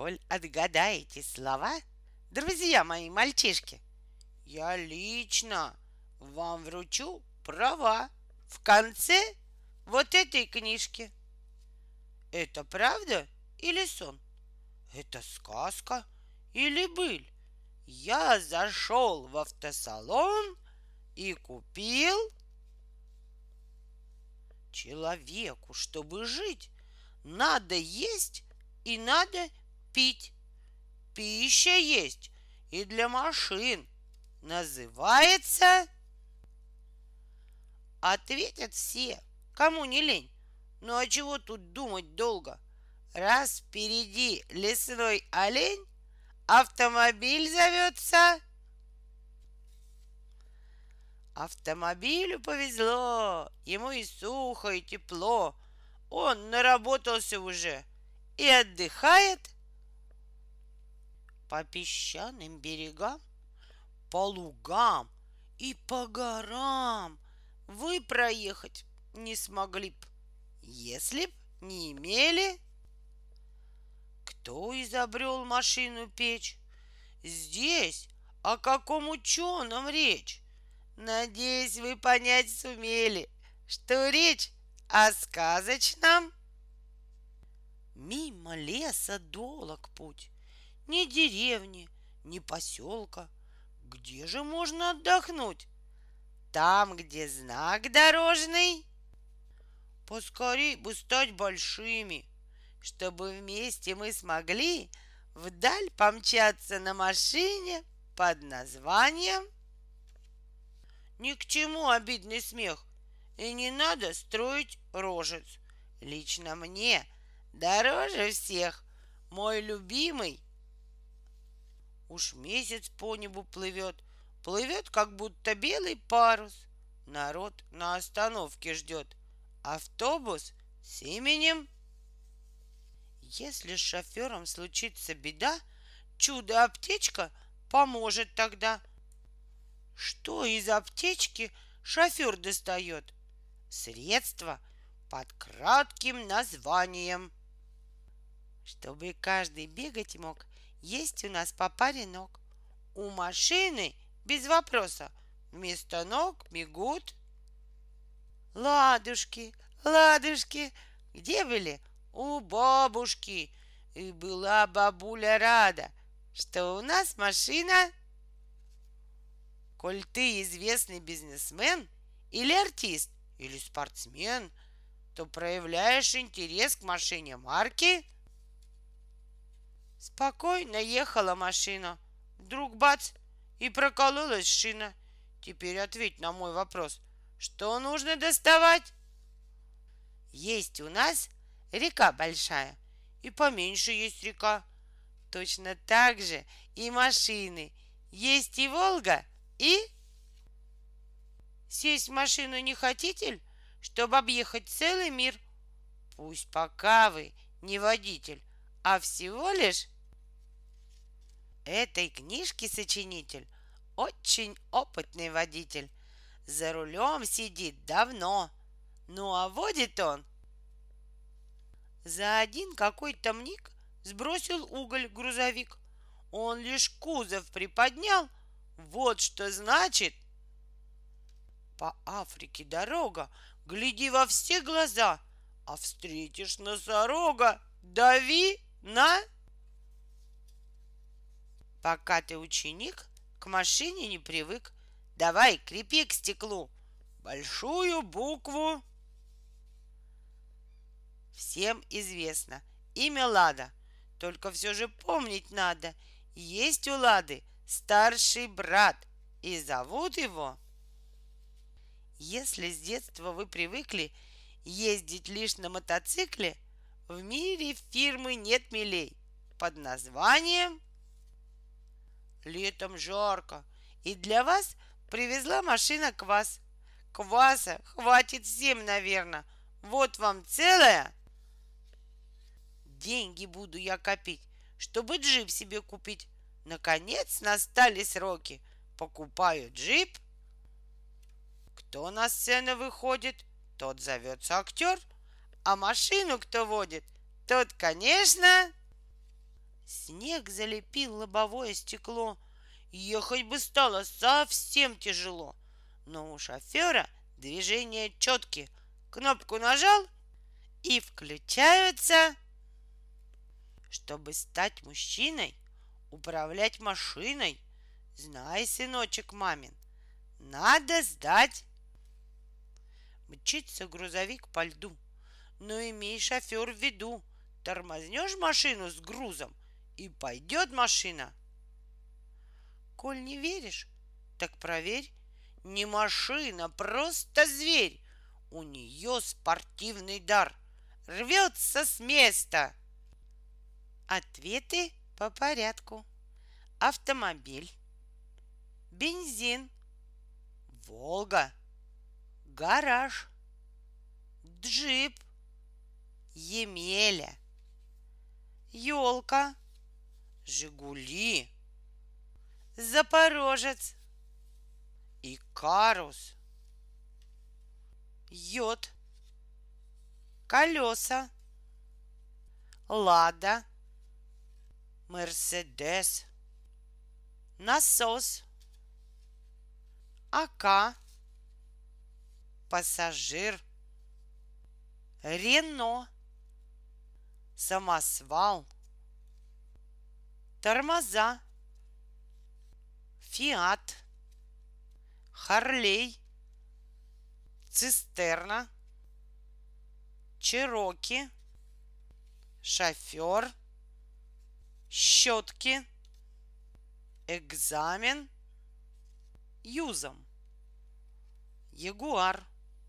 Коль отгадаете слова, друзья мои мальчишки, я лично вам вручу права в конце вот этой книжки. Это правда или сон? Это сказка или быль? Я зашел в автосалон и купил человеку, чтобы жить, надо есть и надо пить. Пища есть и для машин. Называется... Ответят все, кому не лень. Ну а чего тут думать долго? Раз впереди лесной олень, автомобиль зовется... Автомобилю повезло, ему и сухо, и тепло. Он наработался уже и отдыхает по песчаным берегам, по лугам и по горам вы проехать не смогли б, если б не имели. Кто изобрел машину печь? Здесь о каком ученом речь? Надеюсь, вы понять сумели, что речь о сказочном. Мимо леса долог путь, ни деревни, ни поселка. Где же можно отдохнуть? Там, где знак дорожный. Поскорей бы стать большими, чтобы вместе мы смогли вдаль помчаться на машине под названием Ни к чему обидный смех, и не надо строить рожец. Лично мне дороже всех мой любимый Уж месяц по небу плывет, плывет, как будто белый парус. Народ на остановке ждет. Автобус с именем. Если с шофером случится беда, чудо-аптечка поможет тогда. Что из аптечки шофер достает? Средство под кратким названием. Чтобы каждый бегать мог, есть у нас по паре ног. У машины без вопроса вместо ног бегут ладушки, ладушки. Где были? У бабушки. И была бабуля рада, что у нас машина. Коль ты известный бизнесмен или артист, или спортсмен, то проявляешь интерес к машине марки – Спокойно ехала машина. Вдруг бац, и прокололась шина. Теперь ответь на мой вопрос. Что нужно доставать? Есть у нас река большая, и поменьше есть река. Точно так же и машины. Есть и Волга, и... Сесть в машину не хотите, чтобы объехать целый мир? Пусть пока вы не водитель, а всего лишь этой книжки сочинитель очень опытный водитель. За рулем сидит давно, ну а водит он за один какой-то миг сбросил уголь грузовик. Он лишь кузов приподнял. Вот что значит. По Африке дорога, гляди во все глаза, а встретишь носорога, дави на... Пока ты ученик, к машине не привык. Давай, крепи к стеклу. Большую букву. Всем известно. Имя Лада. Только все же помнить надо. Есть у Лады старший брат. И зовут его... Если с детства вы привыкли ездить лишь на мотоцикле, в мире фирмы нет милей под названием Летом жарко, и для вас привезла машина квас. Кваса хватит всем, наверное. Вот вам целая. Деньги буду я копить, чтобы джип себе купить. Наконец настали сроки. Покупаю джип. Кто на сцену выходит, тот зовется актер. А машину кто водит, тот, конечно, снег залепил лобовое стекло. Ехать бы стало совсем тяжело. Но у шофера движения четкие. Кнопку нажал и включаются. Чтобы стать мужчиной, управлять машиной, знай, сыночек мамин, надо сдать. Мчится грузовик по льду, но имей шофер в виду, тормознешь машину с грузом, и пойдет машина. Коль не веришь, так проверь, не машина, просто зверь. У нее спортивный дар, рвется с места. Ответы по порядку. Автомобиль, бензин, Волга, гараж, джип, Емеля, елка, Жигули, Запорожец, Икарус, Йод, колеса, Лада, Мерседес, насос, АК, пассажир, Рено, самосвал, тормоза, Фиат, Харлей, Цистерна, Чероки, шофер, щетки, экзамен, юзом, ягуар,